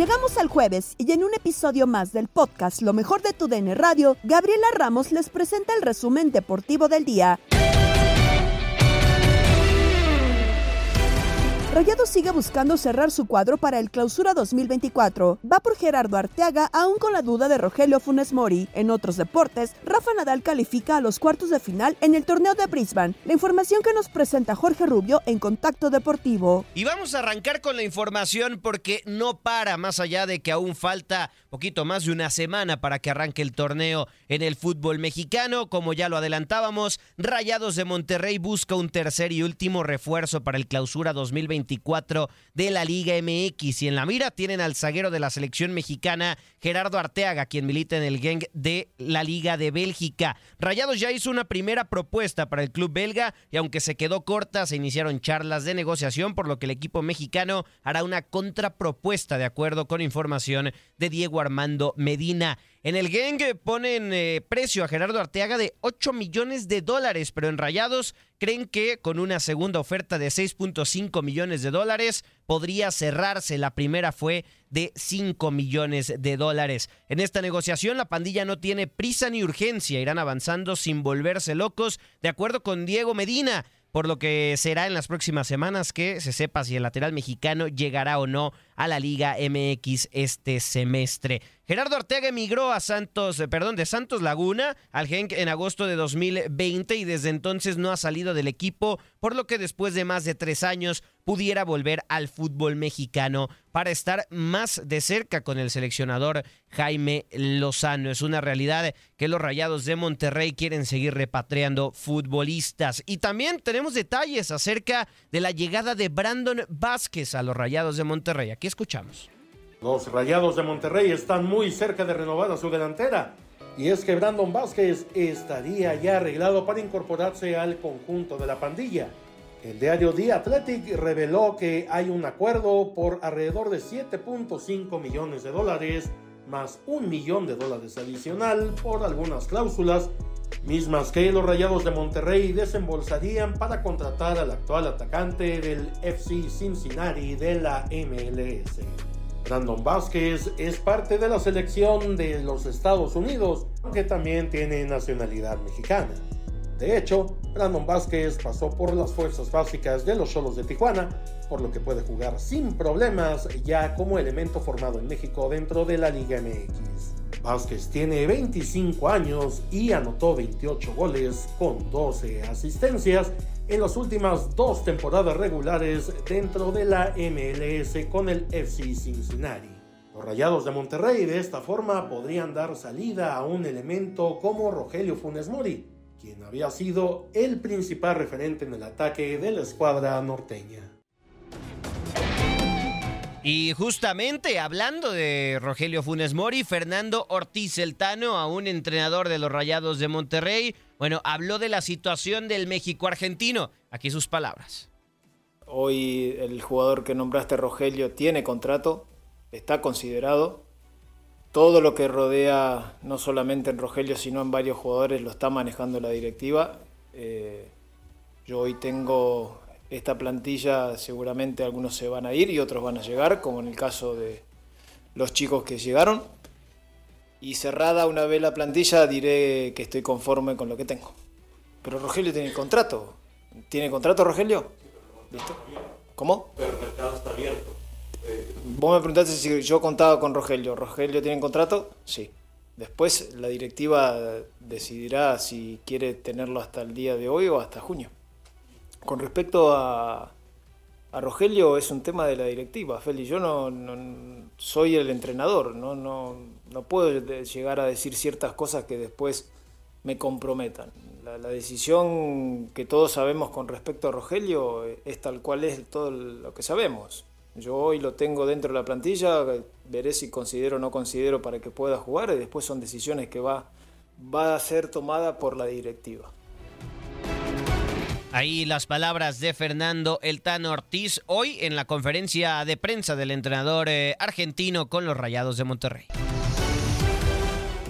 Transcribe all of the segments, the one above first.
Llegamos al jueves y en un episodio más del podcast Lo mejor de tu DN Radio, Gabriela Ramos les presenta el resumen deportivo del día. Rayados sigue buscando cerrar su cuadro para el clausura 2024. Va por Gerardo Arteaga, aún con la duda de Rogelio Funes Mori. En otros deportes, Rafa Nadal califica a los cuartos de final en el torneo de Brisbane. La información que nos presenta Jorge Rubio en Contacto Deportivo. Y vamos a arrancar con la información porque no para, más allá de que aún falta poquito más de una semana para que arranque el torneo en el fútbol mexicano. Como ya lo adelantábamos, Rayados de Monterrey busca un tercer y último refuerzo para el clausura 2024 de la Liga MX. Y en la mira tienen al zaguero de la selección mexicana, Gerardo Arteaga, quien milita en el gang de la Liga de Bélgica. Rayados ya hizo una primera propuesta para el club belga y aunque se quedó corta, se iniciaron charlas de negociación, por lo que el equipo mexicano hará una contrapropuesta de acuerdo con información de Diego Armando Medina. En el gang ponen eh, precio a Gerardo Arteaga de 8 millones de dólares, pero en Rayados creen que con una segunda oferta de 6.5 millones de dólares podría cerrarse. La primera fue de 5 millones de dólares. En esta negociación la pandilla no tiene prisa ni urgencia, irán avanzando sin volverse locos, de acuerdo con Diego Medina por lo que será en las próximas semanas que se sepa si el lateral mexicano llegará o no a la Liga MX este semestre. Gerardo Ortega emigró a Santos, eh, perdón, de Santos Laguna al Genk en agosto de 2020 y desde entonces no ha salido del equipo, por lo que después de más de tres años pudiera volver al fútbol mexicano para estar más de cerca con el seleccionador Jaime Lozano. Es una realidad que los Rayados de Monterrey quieren seguir repatriando futbolistas. Y también tenemos detalles acerca de la llegada de Brandon Vázquez a los Rayados de Monterrey. Aquí escuchamos. Los Rayados de Monterrey están muy cerca de renovar a su delantera. Y es que Brandon Vázquez estaría ya arreglado para incorporarse al conjunto de la pandilla. El diario The Athletic reveló que hay un acuerdo por alrededor de 7.5 millones de dólares, más un millón de dólares adicional por algunas cláusulas, mismas que los Rayados de Monterrey desembolsarían para contratar al actual atacante del FC Cincinnati de la MLS. Brandon Vázquez es parte de la selección de los Estados Unidos, aunque también tiene nacionalidad mexicana. De hecho, Brandon Vázquez pasó por las fuerzas básicas de los Cholos de Tijuana, por lo que puede jugar sin problemas ya como elemento formado en México dentro de la Liga MX. Vázquez tiene 25 años y anotó 28 goles con 12 asistencias en las últimas dos temporadas regulares dentro de la MLS con el FC Cincinnati. Los Rayados de Monterrey de esta forma podrían dar salida a un elemento como Rogelio Funes Mori, quien había sido el principal referente en el ataque de la escuadra norteña. Y justamente hablando de Rogelio Funes Mori, Fernando Ortiz Celtano, a un entrenador de los Rayados de Monterrey, bueno, habló de la situación del México argentino. Aquí sus palabras. Hoy el jugador que nombraste, Rogelio, tiene contrato, está considerado. Todo lo que rodea, no solamente en Rogelio, sino en varios jugadores, lo está manejando la directiva. Eh, yo hoy tengo esta plantilla seguramente algunos se van a ir y otros van a llegar, como en el caso de los chicos que llegaron. Y cerrada una vez la plantilla diré que estoy conforme con lo que tengo. Pero Rogelio tiene contrato. ¿Tiene contrato Rogelio? ¿Listo? ¿Cómo? Pero el mercado está abierto. Vos me preguntaste si yo contaba con Rogelio. ¿Rogelio tiene contrato? Sí. Después la directiva decidirá si quiere tenerlo hasta el día de hoy o hasta junio. Con respecto a, a Rogelio es un tema de la directiva, Feli. Yo no, soy el entrenador, no, no, no, puedo llegar a decir ciertas cosas que después me comprometan. La, la, decisión que todos sabemos con respecto a Rogelio es tal cual es todo lo que sabemos. Yo hoy lo tengo dentro de la plantilla, veré si considero o no considero para que pueda jugar y después son decisiones que va, va a ser tomada por la directiva. Ahí las palabras de Fernando Eltano Ortiz hoy en la conferencia de prensa del entrenador eh, argentino con los Rayados de Monterrey.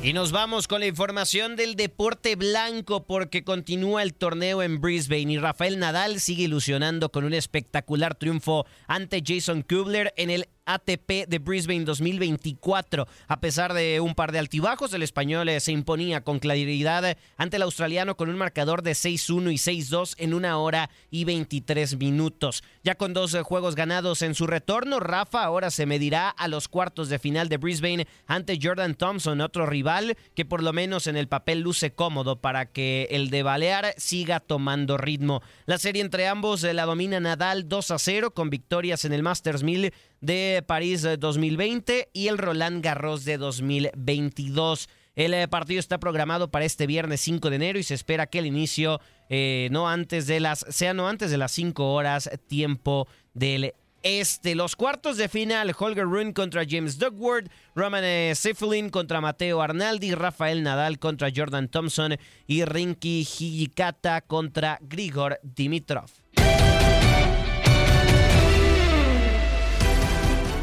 Y nos vamos con la información del deporte blanco porque continúa el torneo en Brisbane y Rafael Nadal sigue ilusionando con un espectacular triunfo ante Jason Kubler en el ATP de Brisbane 2024. A pesar de un par de altibajos, el español eh, se imponía con claridad ante el australiano con un marcador de 6-1 y 6-2 en una hora y 23 minutos. Ya con dos eh, juegos ganados en su retorno, Rafa ahora se medirá a los cuartos de final de Brisbane ante Jordan Thompson, otro rival que por lo menos en el papel luce cómodo para que el de Balear siga tomando ritmo. La serie entre ambos eh, la domina Nadal 2 0 con victorias en el Masters 1000 de París 2020 y el Roland Garros de 2022. El eh, partido está programado para este viernes 5 de enero y se espera que el inicio eh, no antes de las sea no antes de las 5 horas tiempo del este. Los cuartos de final, Holger Rune contra James Duckworth, Roman eh, Siflin contra Mateo Arnaldi, Rafael Nadal contra Jordan Thompson y Rinky Hijikata contra Grigor Dimitrov.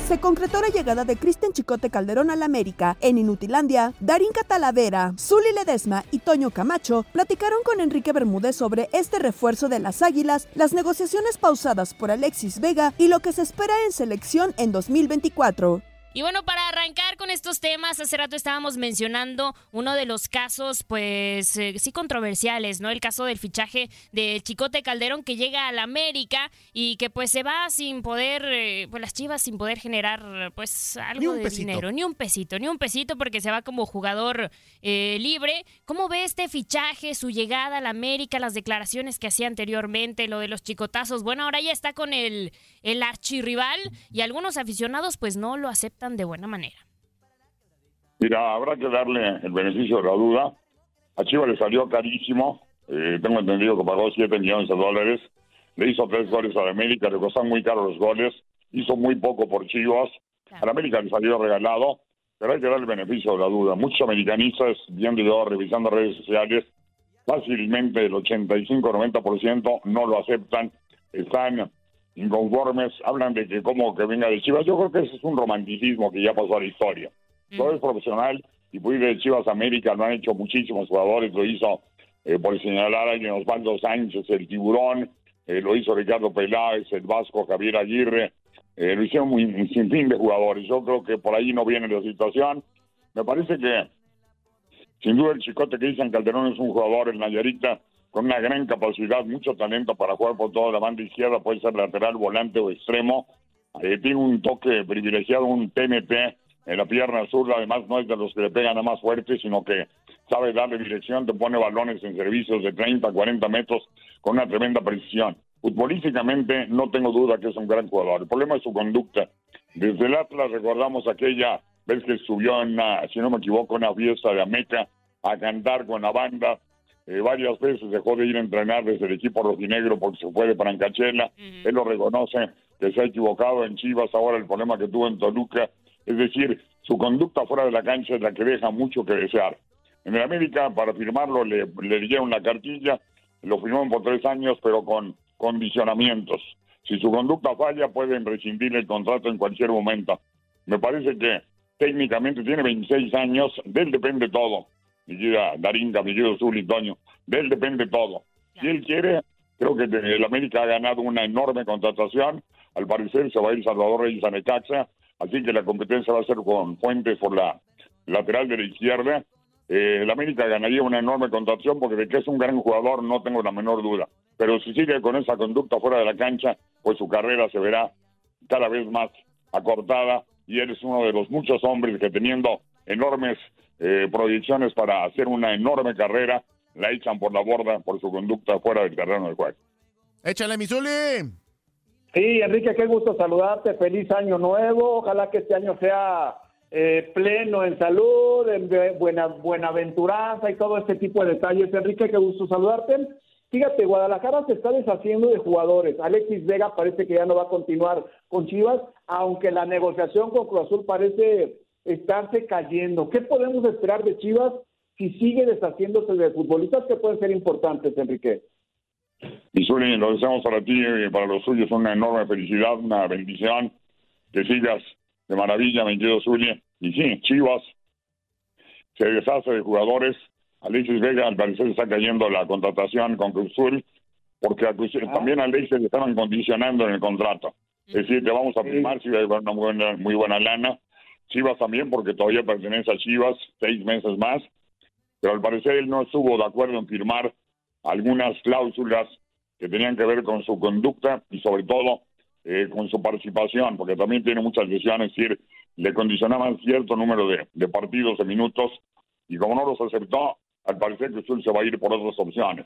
Se concretó la llegada de Cristian Chicote Calderón al América. En Inutilandia, Darín Catalavera, Zuli Ledesma y Toño Camacho platicaron con Enrique Bermúdez sobre este refuerzo de las Águilas, las negociaciones pausadas por Alexis Vega y lo que se espera en selección en 2024. Y bueno, para arrancar con estos temas, hace rato estábamos mencionando uno de los casos, pues eh, sí controversiales, ¿no? El caso del fichaje de Chicote Calderón que llega a la América y que pues se va sin poder, eh, pues las chivas sin poder generar pues algo de dinero, ni un pesito, ni un pesito porque se va como jugador eh, libre. ¿Cómo ve este fichaje, su llegada a la América, las declaraciones que hacía anteriormente, lo de los chicotazos? Bueno, ahora ya está con el, el archirrival y algunos aficionados pues no lo aceptan de buena manera. Mira, habrá que darle el beneficio de la duda. A Chivas le salió carísimo. Eh, tengo entendido que pagó 7 millones de dólares. Le hizo tres goles a la América, le costaron muy caros los goles. Hizo muy poco por Chivas. A la América le salió regalado, pero hay que darle el beneficio de la duda. Muchos americanistas, viendo yo, revisando redes sociales, fácilmente el 85-90% no lo aceptan. Están inconformes, hablan de que como que venga de Chivas. Yo creo que ese es un romanticismo que ya pasó a la historia. Todo es profesional y puede de Chivas América, lo han hecho muchísimos jugadores, lo hizo, eh, por señalar a alguien, Osvaldo Sánchez, el tiburón, eh, lo hizo Ricardo Peláez, el Vasco Javier Aguirre, eh, lo hicieron muy, un sinfín de jugadores. Yo creo que por ahí no viene la situación. Me parece que, sin duda, el chicote que dicen Calderón es un jugador en Nayarita con una gran capacidad, mucho talento para jugar por toda la banda izquierda, puede ser lateral, volante o extremo. Eh, tiene un toque privilegiado, un TNT en la pierna zurda, además no es de los que le pegan a más fuerte, sino que sabe darle dirección, te pone balones en servicios de 30, 40 metros con una tremenda precisión. Futbolísticamente no tengo duda que es un gran jugador. El problema es su conducta. Desde el Atlas recordamos aquella vez que subió en una, si no me equivoco, una fiesta de Ameca a cantar con la banda. Eh, varias veces dejó de ir a entrenar desde el equipo rojinegro porque se fue de Francachela. Él lo reconoce que se ha equivocado en Chivas, ahora el problema que tuvo en Toluca. Es decir, su conducta fuera de la cancha es la que deja mucho que desear. En el América, para firmarlo, le, le dieron la cartilla, lo firmó por tres años, pero con condicionamientos. Si su conducta falla, pueden rescindir el contrato en cualquier momento. Me parece que técnicamente tiene 26 años, de él depende todo. Mi querida Darinka, mi querido Zuli, Toño, de él depende todo. Si él quiere, creo que el América ha ganado una enorme contratación. Al parecer se va a ir Salvador Reyes a Necaxa, así que la competencia va a ser con Fuentes por la lateral de la izquierda. Eh, el América ganaría una enorme contratación porque de que es un gran jugador no tengo la menor duda. Pero si sigue con esa conducta fuera de la cancha, pues su carrera se verá cada vez más acortada y él es uno de los muchos hombres que teniendo enormes eh, proyecciones para hacer una enorme carrera, la echan por la borda por su conducta fuera del terreno de juego. Échale, Misuli. Sí, Enrique, qué gusto saludarte. Feliz año nuevo. Ojalá que este año sea eh, pleno en salud, en buena, buenaventuranza y todo este tipo de detalles. Enrique, qué gusto saludarte. Fíjate, Guadalajara se está deshaciendo de jugadores. Alexis Vega parece que ya no va a continuar con Chivas, aunque la negociación con Cruz Azul parece estarse cayendo. ¿Qué podemos esperar de Chivas si sigue deshaciéndose de futbolistas que pueden ser importantes, Enrique? Y Zuli, lo deseamos para ti y para los suyos una enorme felicidad, una bendición, que sigas de maravilla, mi querido Zuli. Y sí, Chivas se deshace de jugadores. Alexis Vega al parecer está cayendo la contratación con Cruz Azul, porque a Cruz, también a Alexis le estaban condicionando en el contrato. Es decir, te vamos a firmar si hay una muy buena, muy buena lana. Chivas también, porque todavía pertenece a Chivas, seis meses más. Pero al parecer él no estuvo de acuerdo en firmar algunas cláusulas que tenían que ver con su conducta y sobre todo eh, con su participación, porque también tiene muchas lesiones, es decir, le condicionaban cierto número de, partidos, de minutos, y como no los aceptó, al parecer que se va a ir por otras opciones.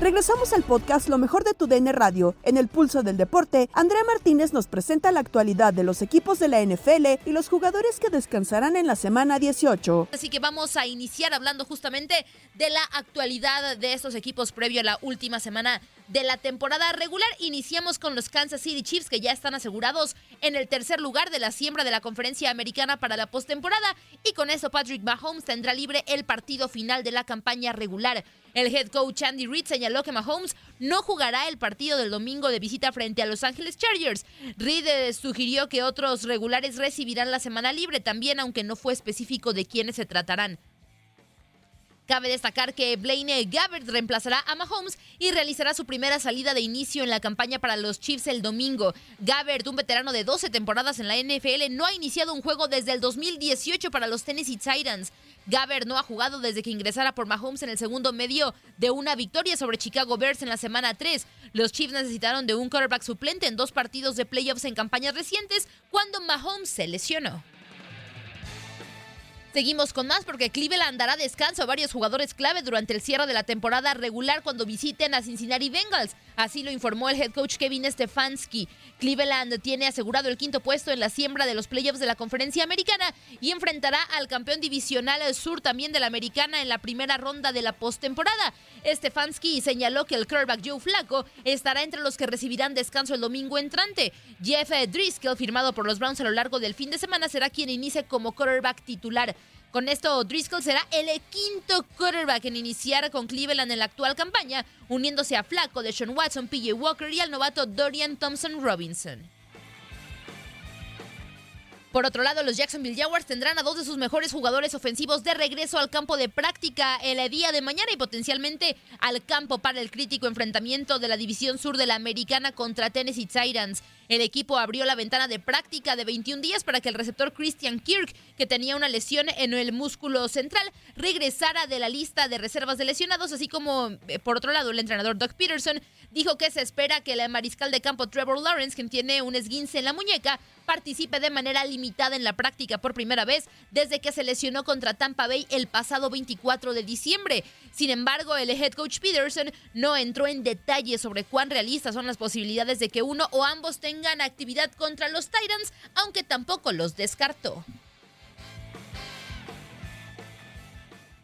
Regresamos al podcast Lo mejor de tu DN Radio. En el pulso del deporte, Andrea Martínez nos presenta la actualidad de los equipos de la NFL y los jugadores que descansarán en la semana 18. Así que vamos a iniciar hablando justamente de la actualidad de estos equipos previo a la última semana de la temporada regular. Iniciamos con los Kansas City Chiefs que ya están asegurados en el tercer lugar de la siembra de la conferencia americana para la postemporada y con eso Patrick Mahomes tendrá libre el partido final de la campaña regular. El head coach Andy Reid señaló que Mahomes no jugará el partido del domingo de visita frente a Los Ángeles Chargers. Reid eh, sugirió que otros regulares recibirán la semana libre también, aunque no fue específico de quiénes se tratarán. Cabe destacar que Blaine Gabbert reemplazará a Mahomes y realizará su primera salida de inicio en la campaña para los Chiefs el domingo. Gabbert, un veterano de 12 temporadas en la NFL, no ha iniciado un juego desde el 2018 para los Tennessee Titans. Gabbert no ha jugado desde que ingresara por Mahomes en el segundo medio de una victoria sobre Chicago Bears en la semana 3. Los Chiefs necesitaron de un quarterback suplente en dos partidos de playoffs en campañas recientes cuando Mahomes se lesionó. Seguimos con más porque Cleveland dará descanso a varios jugadores clave durante el cierre de la temporada regular cuando visiten a Cincinnati Bengals. Así lo informó el head coach Kevin Stefanski. Cleveland tiene asegurado el quinto puesto en la siembra de los playoffs de la conferencia americana y enfrentará al campeón divisional sur también de la americana en la primera ronda de la postemporada. Stefanski señaló que el quarterback Joe Flacco estará entre los que recibirán descanso el domingo entrante. Jeff Driscoll, firmado por los Browns a lo largo del fin de semana, será quien inicie como quarterback titular. Con esto, Driscoll será el quinto quarterback en iniciar con Cleveland en la actual campaña, uniéndose a Flaco de Sean Watson, PJ Walker y al novato Dorian Thompson Robinson. Por otro lado, los Jacksonville Jaguars tendrán a dos de sus mejores jugadores ofensivos de regreso al campo de práctica el día de mañana y potencialmente al campo para el crítico enfrentamiento de la División Sur de la Americana contra Tennessee Titans. El equipo abrió la ventana de práctica de 21 días para que el receptor Christian Kirk, que tenía una lesión en el músculo central, regresara de la lista de reservas de lesionados, así como, eh, por otro lado, el entrenador Doug Peterson dijo que se espera que el mariscal de campo Trevor Lawrence, quien tiene un esguince en la muñeca, participe de manera limitada en la práctica por primera vez desde que se lesionó contra Tampa Bay el pasado 24 de diciembre. Sin embargo, el head coach Peterson no entró en detalles sobre cuán realistas son las posibilidades de que uno o ambos tengan actividad contra los Titans, aunque tampoco los descartó.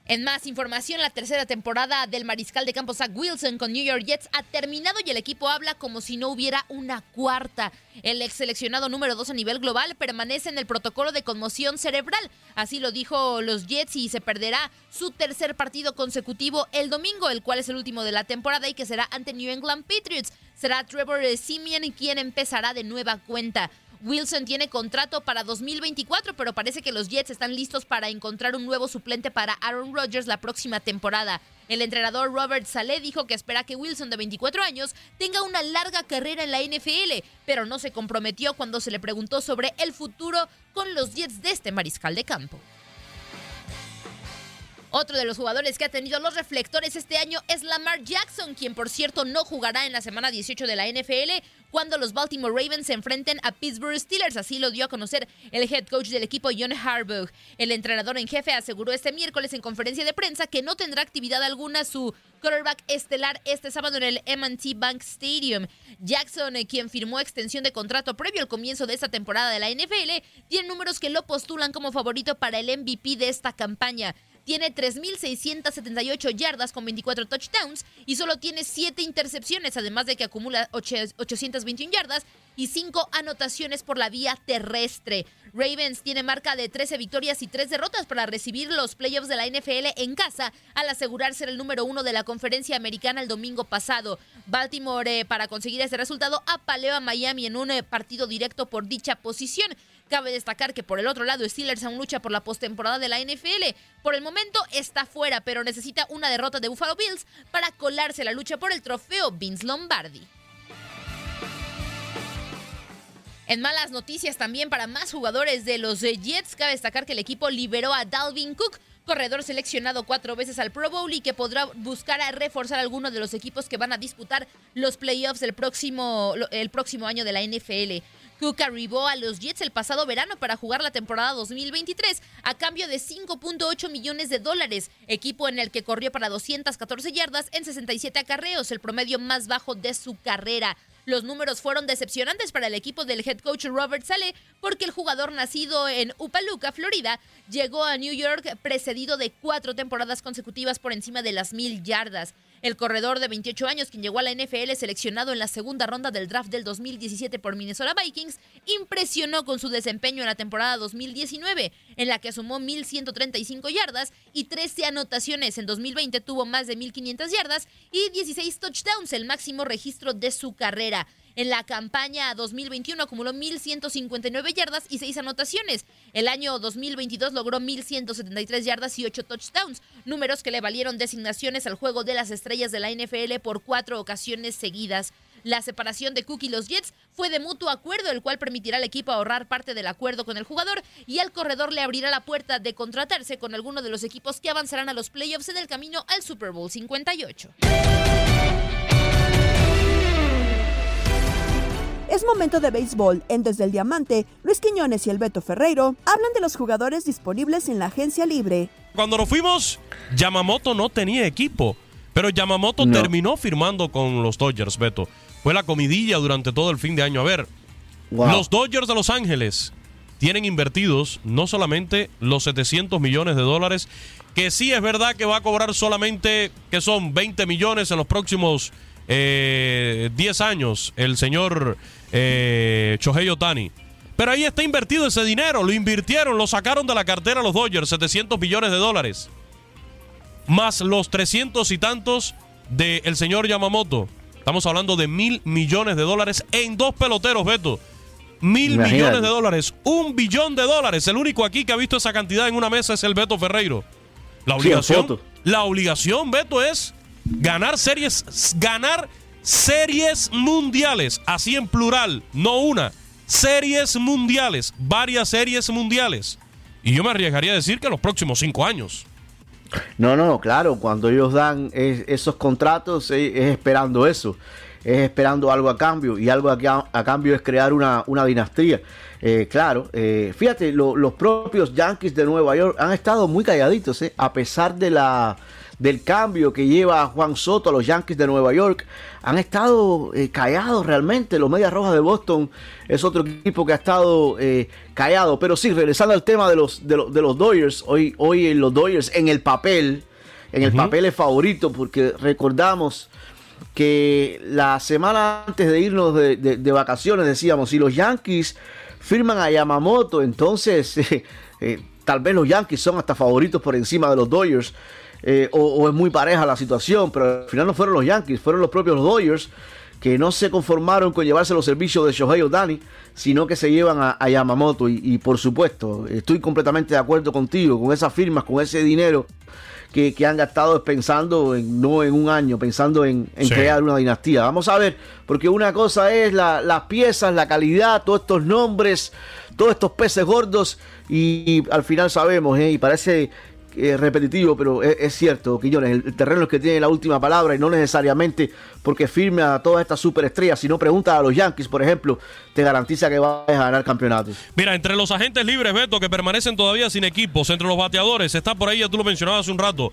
En más información, la tercera temporada del mariscal de campo Zach Wilson con New York Jets ha terminado y el equipo habla como si no hubiera una cuarta. El ex seleccionado número 2 a nivel global permanece en el protocolo de conmoción cerebral. Así lo dijo los Jets y se perderá su tercer partido consecutivo el domingo, el cual es el último de la temporada y que será ante New England Patriots. Será Trevor Simeon quien empezará de nueva cuenta. Wilson tiene contrato para 2024, pero parece que los Jets están listos para encontrar un nuevo suplente para Aaron Rodgers la próxima temporada. El entrenador Robert Saleh dijo que espera que Wilson, de 24 años, tenga una larga carrera en la NFL, pero no se comprometió cuando se le preguntó sobre el futuro con los Jets de este mariscal de campo. Otro de los jugadores que ha tenido los reflectores este año es Lamar Jackson, quien por cierto no jugará en la semana 18 de la NFL cuando los Baltimore Ravens se enfrenten a Pittsburgh Steelers. Así lo dio a conocer el head coach del equipo, John Harbaugh. El entrenador en jefe aseguró este miércoles en conferencia de prensa que no tendrá actividad alguna su quarterback estelar este sábado en el M&T Bank Stadium. Jackson, eh, quien firmó extensión de contrato previo al comienzo de esta temporada de la NFL, tiene números que lo postulan como favorito para el MVP de esta campaña tiene 3.678 yardas con 24 touchdowns y solo tiene 7 intercepciones, además de que acumula 821 yardas y 5 anotaciones por la vía terrestre. Ravens tiene marca de 13 victorias y 3 derrotas para recibir los playoffs de la NFL en casa al asegurarse el número uno de la conferencia americana el domingo pasado. Baltimore, eh, para conseguir ese resultado, apaleó a Miami en un eh, partido directo por dicha posición. Cabe destacar que por el otro lado Steelers aún lucha por la postemporada de la NFL. Por el momento está fuera, pero necesita una derrota de Buffalo Bills para colarse la lucha por el trofeo Vince Lombardi. En malas noticias también para más jugadores de los eh, Jets, cabe destacar que el equipo liberó a Dalvin Cook, corredor seleccionado cuatro veces al Pro Bowl y que podrá buscar a reforzar alguno de los equipos que van a disputar los playoffs el próximo, el próximo año de la NFL. Cook arribó a los Jets el pasado verano para jugar la temporada 2023 a cambio de 5.8 millones de dólares, equipo en el que corrió para 214 yardas en 67 acarreos, el promedio más bajo de su carrera. Los números fueron decepcionantes para el equipo del head coach Robert Saleh porque el jugador nacido en Upaluca, Florida, llegó a New York precedido de cuatro temporadas consecutivas por encima de las mil yardas. El corredor de 28 años, quien llegó a la NFL seleccionado en la segunda ronda del draft del 2017 por Minnesota Vikings, impresionó con su desempeño en la temporada 2019, en la que sumó 1.135 yardas y 13 anotaciones. En 2020 tuvo más de 1.500 yardas y 16 touchdowns, el máximo registro de su carrera. En la campaña 2021 acumuló 1.159 yardas y 6 anotaciones. El año 2022 logró 1.173 yardas y 8 touchdowns, números que le valieron designaciones al juego de las estrellas de la NFL por cuatro ocasiones seguidas. La separación de Cook y los Jets fue de mutuo acuerdo, el cual permitirá al equipo ahorrar parte del acuerdo con el jugador y al corredor le abrirá la puerta de contratarse con alguno de los equipos que avanzarán a los playoffs en el camino al Super Bowl 58. Es momento de béisbol. En Desde el Diamante, Luis Quiñones y el Beto Ferreiro hablan de los jugadores disponibles en la agencia libre. Cuando nos fuimos, Yamamoto no tenía equipo, pero Yamamoto terminó firmando con los Dodgers, Beto. Fue la comidilla durante todo el fin de año. A ver, los Dodgers de Los Ángeles tienen invertidos no solamente los 700 millones de dólares, que sí es verdad que va a cobrar solamente, que son 20 millones en los próximos eh, 10 años, el señor eh, Shohei Otani. Pero ahí está invertido ese dinero, lo invirtieron, lo sacaron de la cartera los Dodgers, 700 millones de dólares. Más los 300 y tantos del señor Yamamoto. Estamos hablando de mil millones de dólares en dos peloteros, Beto. Mil millones de dólares, un billón de dólares. El único aquí que ha visto esa cantidad en una mesa es el Beto Ferreiro. La obligación, la obligación, Beto, es ganar series, ganar series mundiales, así en plural, no una, series mundiales, varias series mundiales. Y yo me arriesgaría a decir que en los próximos cinco años. No, no, claro, cuando ellos dan esos contratos es, esperando eso, es esperando algo a cambio y algo a, cambio es crear una, dinastía. Eh, claro, eh, fíjate, los propios Yankees de Nueva York han estado muy calladitos, eh, a pesar de la, del cambio que lleva Juan Soto a los Yankees de Nueva York. Han estado eh, callados realmente. Los Medias Rojas de Boston es otro equipo que ha estado eh, callado. Pero sí, regresando al tema de los, de, los Dodgers, hoy, hoy en los Dodgers en el papel, en el papel es favorito porque recordamos que la semana antes de irnos de, vacaciones decíamos, si los Yankees firman a Yamamoto, entonces eh, tal vez los Yankees son hasta favoritos por encima de los Dodgers. Eh, o, es muy pareja la situación, pero al final no fueron los Yankees, fueron los propios Dodgers que no se conformaron con llevarse los servicios de Shohei Otani, sino que se llevan a, Yamamoto. Y, por supuesto, estoy completamente de acuerdo contigo, con esas firmas, con ese dinero que, han gastado pensando en, no en un año, pensando en, crear una dinastía. Vamos a ver, porque una cosa es las piezas, la calidad, todos estos nombres, todos estos peces gordos, y, al final sabemos, ¿eh? y parece repetitivo, pero es, cierto, Quiñones, el, terreno es que tiene la última palabra y no necesariamente porque firme a todas estas superestrellas, si no pregunta a los Yankees, por ejemplo, te garantiza que vas a ganar campeonatos. Mira, entre los agentes libres, Beto, que permanecen todavía sin equipos, entre los bateadores, está por ahí, ya tú lo mencionabas hace un rato,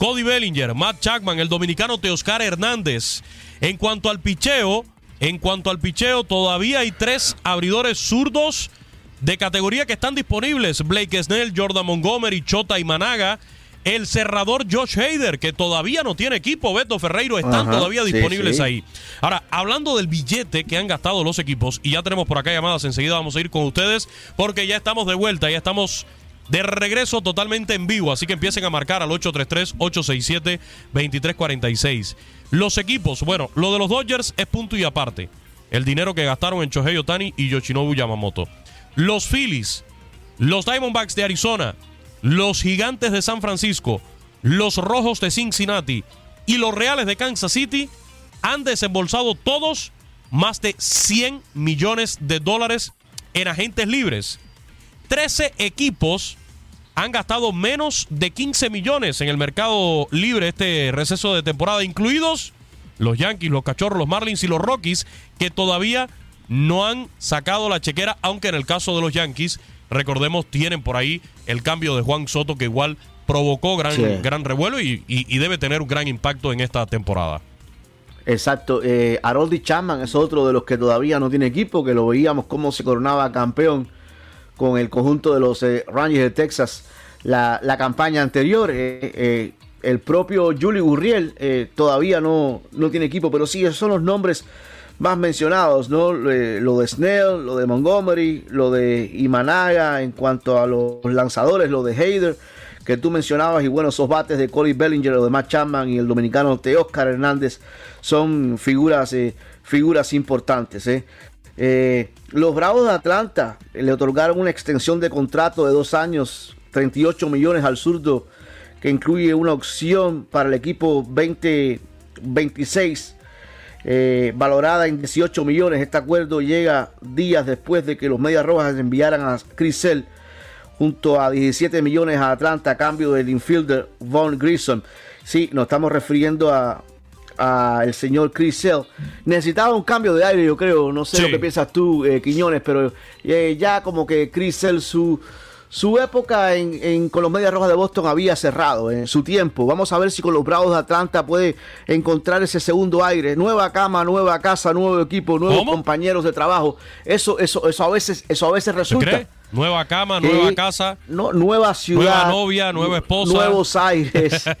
Cody Bellinger, Matt Chapman, el dominicano Teoscar Hernández. En cuanto al picheo, en cuanto al picheo, todavía hay tres abridores zurdos de categoría que están disponibles. Blake Snell, Jordan Montgomery, Chota y Managa. El cerrador Josh Hader, que todavía no tiene equipo, Beto Ferreiro, están todavía disponibles ahí. Ahora, hablando del billete que han gastado los equipos, y ya tenemos por acá llamadas, enseguida vamos a ir con ustedes, porque ya estamos de vuelta, ya estamos de regreso totalmente en vivo, así que empiecen a marcar al 833-867-2346. Los equipos, bueno, lo de los Dodgers es punto y aparte. El dinero que gastaron en Chohei Otani y Yoshinobu Yamamoto los Phillies, los Diamondbacks de Arizona, los Gigantes de San Francisco, los Rojos de Cincinnati y los Reales de Kansas City han desembolsado todos más de 100 millones de dólares en agentes libres. 13 equipos han gastado menos de 15 millones en el mercado libre este receso de temporada, incluidos los Yankees, los Cachorros, los Marlins y los Rockies, que todavía no han sacado la chequera, aunque en el caso de los Yankees, recordemos, tienen por ahí el cambio de Juan Soto que igual provocó gran, gran revuelo y, debe tener un gran impacto en esta temporada. Exacto, eh, Haroldi Chapman es otro de los que todavía no tiene equipo, que lo veíamos como se coronaba campeón con el conjunto de los eh, Rangers de Texas la, campaña anterior. Eh, eh, el propio Julie Gurriel todavía no, no tiene equipo, pero sí, esos son los nombres más mencionados, ¿no? lo de Snell, lo de Montgomery, lo de Imanaga en cuanto a los lanzadores, lo de Hayder, que tú mencionabas, y bueno, esos bates de Cody Bellinger, lo de Matt Chapman y el dominicano Teoscar Hernández son figuras, eh, figuras importantes. ¿eh? Eh, los Bravos de Atlanta le otorgaron una extensión de contrato de dos años, 38 millones al zurdo, que incluye una opción para el equipo 2026 eh, valorada en 18 millones. Este acuerdo llega días después de que los Medias Rojas enviaran a Crisel junto a 17 millones a Atlanta a cambio del infielder Von Grissom. Sí, nos estamos refiriendo a, al señor Chris Sale. Necesitaba un cambio de aire, yo creo. No sé lo que piensas tú, eh, Quiñones, pero eh, ya como que Chris Sale, su, su época en, con los Medias Rojas de Boston había cerrado en su tiempo. Vamos a ver si con los Bravos de Atlanta puede encontrar ese segundo aire. Nueva cama, nueva casa, nuevo equipo, nuevos compañeros de trabajo. Eso, eso, eso a veces, eso a veces resulta. Nueva cama, nueva casa. No, nueva ciudad. Nueva novia, nueva esposa. Nuevos aires.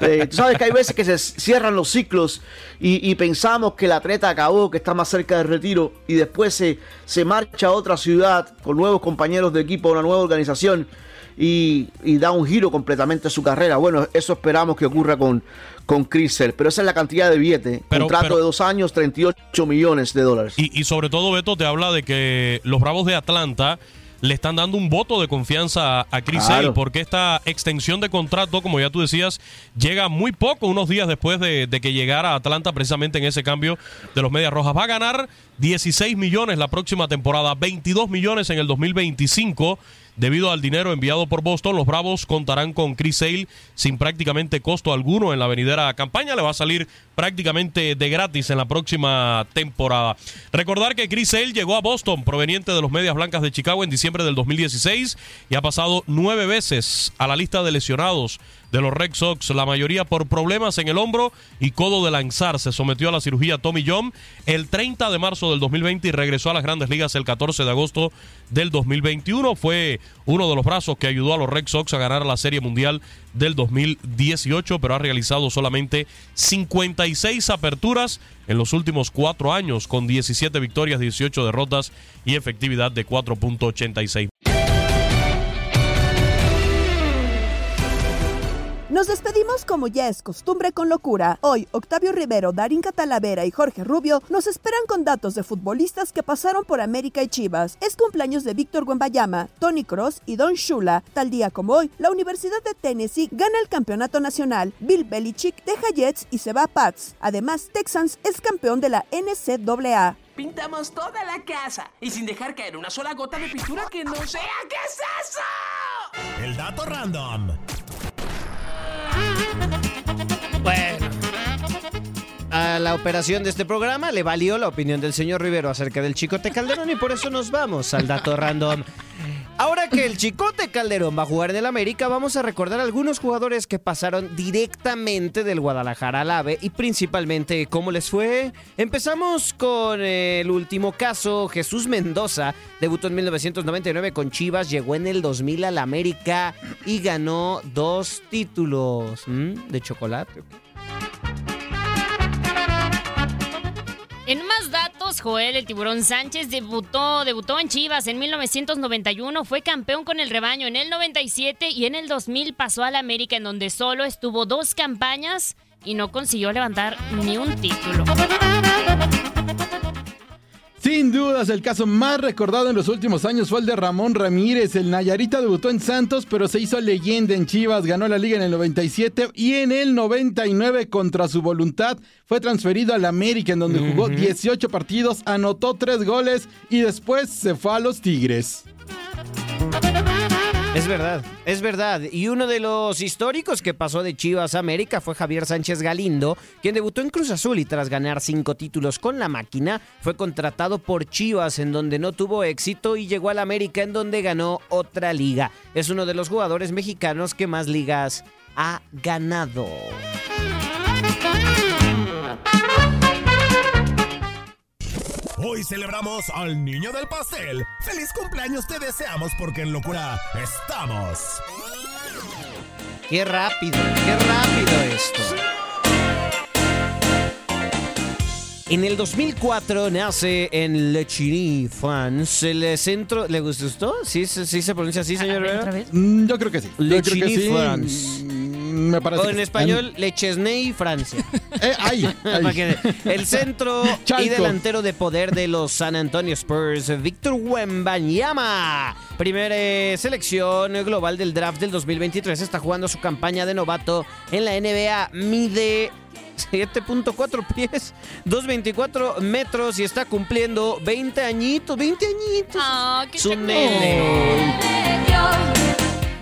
Eh, tú sabes que hay veces que se cierran los ciclos y, pensamos que el atleta acabó, que está más cerca del retiro y después se, se marcha a otra ciudad con nuevos compañeros de equipo, una nueva organización y, da un giro completamente a su carrera. Bueno, eso esperamos que ocurra con, con Chrysler, pero esa es la cantidad de billete. Contrato de dos años, 38 millones de dólares. Y, y sobre todo, Beto, te habla de que los Bravos de Atlanta le están dando un voto de confianza a Chris Sale porque esta extensión de contrato, como ya tú decías, llega muy poco, unos días después de, de, que llegara a Atlanta precisamente en ese cambio de los Medias Rojas. Va a ganar 16 millones la próxima temporada, 22 millones en el 2025 Debido al dinero enviado por Boston, los Bravos contarán con Chris Sale sin prácticamente costo alguno en la venidera campaña. Le va a salir prácticamente de gratis en la próxima temporada. Recordar que Chris Sale llegó a Boston proveniente de los Medias Blancas de Chicago en diciembre del 2016 y ha pasado nueve veces a la lista de lesionados de los Red Sox, la mayoría por problemas en el hombro y codo de lanzar. Se sometió a la cirugía Tommy John el 30 de marzo del 2020 y regresó a las grandes ligas el 14 de agosto del 2021. Fue uno de los brazos que ayudó a los Red Sox a ganar la Serie Mundial del 2018, pero ha realizado solamente 56 aperturas en los últimos cuatro años, con 17 victorias, 18 derrotas y efectividad de 4.86. Nos despedimos como ya es costumbre con locura. Hoy, Octavio Rivero, Darín Catalavera y Jorge Rubio nos esperan con datos de futbolistas que pasaron por América y Chivas. Es cumpleaños de Víctor Guembayama, Tony Cross y Don Shula. Tal día como hoy, la Universidad de Tennessee gana el campeonato nacional. Bill Belichick deja Jets y se va a Pats. Además, Texans es campeón de la NCAA. Pintamos toda la casa y sin dejar caer una sola gota de pintura que no sea. ¿Qué es eso? El dato random. Bueno. A la operación de este programa le valió la opinión del señor Rivero acerca del Chicote Calderón y por eso nos vamos al dato random. Ahora que el Chicote Calderón va a jugar en el América, vamos a recordar algunos jugadores que pasaron directamente del Guadalajara al AVE y principalmente cómo les fue. Empezamos con el último caso, Jesús Mendoza, debutó en 1999 con Chivas, llegó en el 2000 al América y ganó dos títulos de chocolate. En más datos, Joel el Tiburón Sánchez debutó, debutó en Chivas en 1991, fue campeón con el rebaño en el 97 y en el 2000 pasó al América en donde solo estuvo dos campañas y no consiguió levantar ni un título. Sin dudas, el caso más recordado en los últimos años fue el de Ramón Ramírez. El Nayarita debutó en Santos, pero se hizo leyenda en Chivas, ganó la liga en el 97 y en el 99 contra su voluntad fue transferido al América, en donde jugó 18 partidos, anotó 3 goles y después se fue a los Tigres. Es verdad, es verdad. Y uno de los históricos que pasó de Chivas a América fue Javier Sánchez Galindo, quien debutó en Cruz Azul y tras ganar cinco títulos con la máquina, fue contratado por Chivas en donde no tuvo éxito y llegó al América en donde ganó otra liga. Es uno de los jugadores mexicanos que más ligas ha ganado. Hoy celebramos al niño del pastel. ¡Feliz cumpleaños te deseamos porque en locura estamos! ¡Qué rápido! ¡Qué rápido esto! En el 2004 nace en Le Chini, France, el centro... ¿Le gustó? ¿Sí, sí, se pronuncia así, señor? ¿Otra vez? Mm, yo creo que sí. Le. France. Me parece o en español, Le Chesney, Francia. Eh, ahí, ahí. El centro y delantero de poder de los San Antonio Spurs, Víctor Wembanyama. Primera selección global del draft del 2023. Está jugando su campaña de novato en la NBA. Mide 7.4 pies, 2.24 metros y está cumpliendo 20 añitos, 20 añitos. Ah, qué Su nene.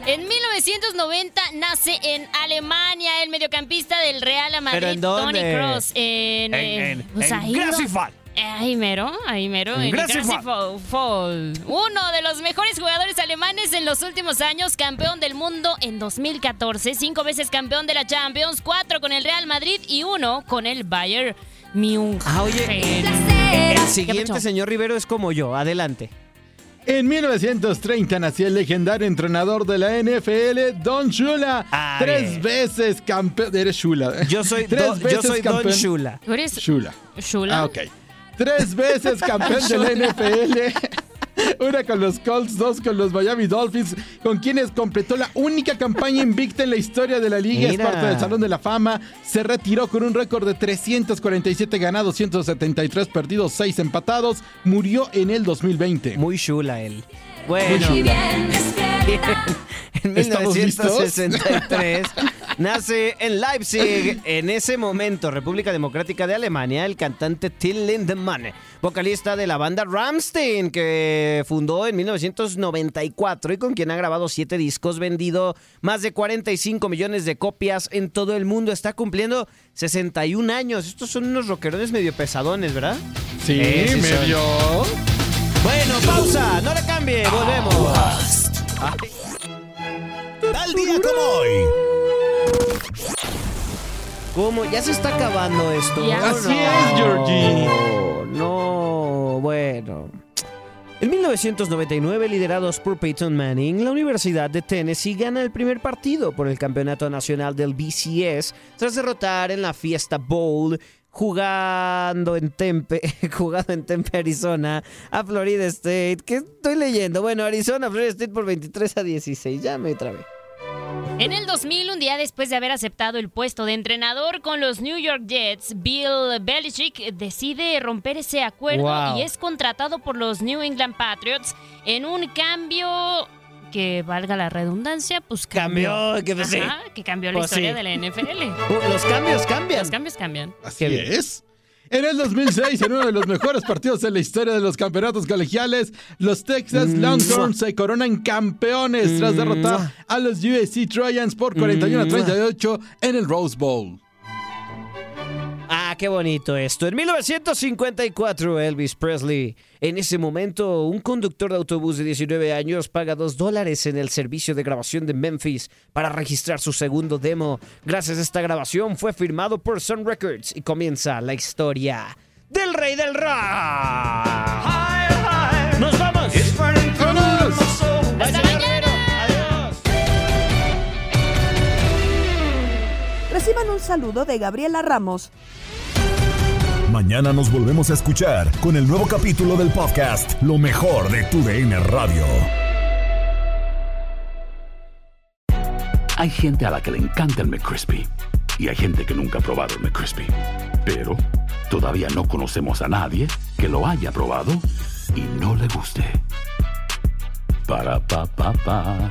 En 1990 nace en Alemania el mediocampista del Real Madrid, ¿Pero en Tony? Kroos. En, En- eh, en- pues en ahí eh, Ahí mero, ahí mero. Grassifal. Uno de los mejores jugadores alemanes en los últimos años, campeón del mundo en 2014, cinco veces campeón de la Champions, cuatro con el Real Madrid y uno con el Bayern Múnich. Ah, oye, el siguiente señor Rivero es como yo. Adelante. En 1930 nació el legendario entrenador de la NFL, Don Shula. Tres veces campeón. Eres Shula. Yo soy Tres do- yo veces soy Don campeón- Shula. ¿Tú eres Shula. Shula? Ah, ok. Tres veces campeón de la. NFL. Una con los Colts, dos con los Miami Dolphins, con quienes completó la única campaña invicta en la historia de la liga. Mira. Es parte del Salón de la Fama. Se retiró con un récord de 347 ganados, 173 perdidos, 6 empatados. Murió en el 2020. Muy chula él. Bueno. Muy chula. En ¿Estamos listos? 1963 nace en Leipzig, en ese momento República Democrática de Alemania, el cantante Till Lindemann, vocalista de la banda Rammstein, que fundó en 1994 y con quien ha grabado siete discos, vendido más de 45 millones de copias en todo el mundo. Está cumpliendo 61 años. Estos son unos rockerones medio pesadones, ¿verdad? Sí, Eh, sí son. medio. Bueno, pausa, no le cambie, volvemos. Ay. Tal día como hoy. ¿Cómo? Ya se está acabando esto. Ya. Así es, Georgie. No, bueno. En 1999, liderados por Peyton Manning, la Universidad de Tennessee gana el primer partido por el Campeonato Nacional del BCS tras derrotar en la Fiesta Bowl jugando en Tempe, jugando en Tempe, Arizona, a Florida State. ¿Qué estoy leyendo? Bueno, Arizona, Florida State por 23 a 16. Ya me trabé. En el 2000, un día después de haber aceptado el puesto de entrenador con los New York Jets, Bill Belichick decide romper ese acuerdo Wow. y es contratado por los New England Patriots en un cambio que valga la redundancia, pues cambió. Cambió, que pues sí. Que cambió la Pues historia sí. de la NFL. Los cambios cambian. Los cambios cambian. Así es. En el 2006, en uno de los mejores partidos en la historia de los campeonatos colegiales, los Texas Longhorns se coronan campeones tras derrotar a los USC Trojans por 41 a 38 en el Rose Bowl. Ah, qué bonito esto. En 1954, Elvis Presley. En ese momento, un conductor de autobús de 19 años paga 2 dólares en el servicio de grabación de Memphis para registrar su segundo demo. Gracias a esta grabación fue firmado por Sun Records y comienza la historia del rey del rock. Reciban un saludo de Gabriela Ramos. Mañana nos volvemos a escuchar con el nuevo capítulo del podcast Lo mejor de tu DN Radio. Hay gente a la que le encanta el McCrispy y hay gente que nunca ha probado el McCrispy. Pero todavía no conocemos a nadie que lo haya probado y no le guste. Para pa pa pa.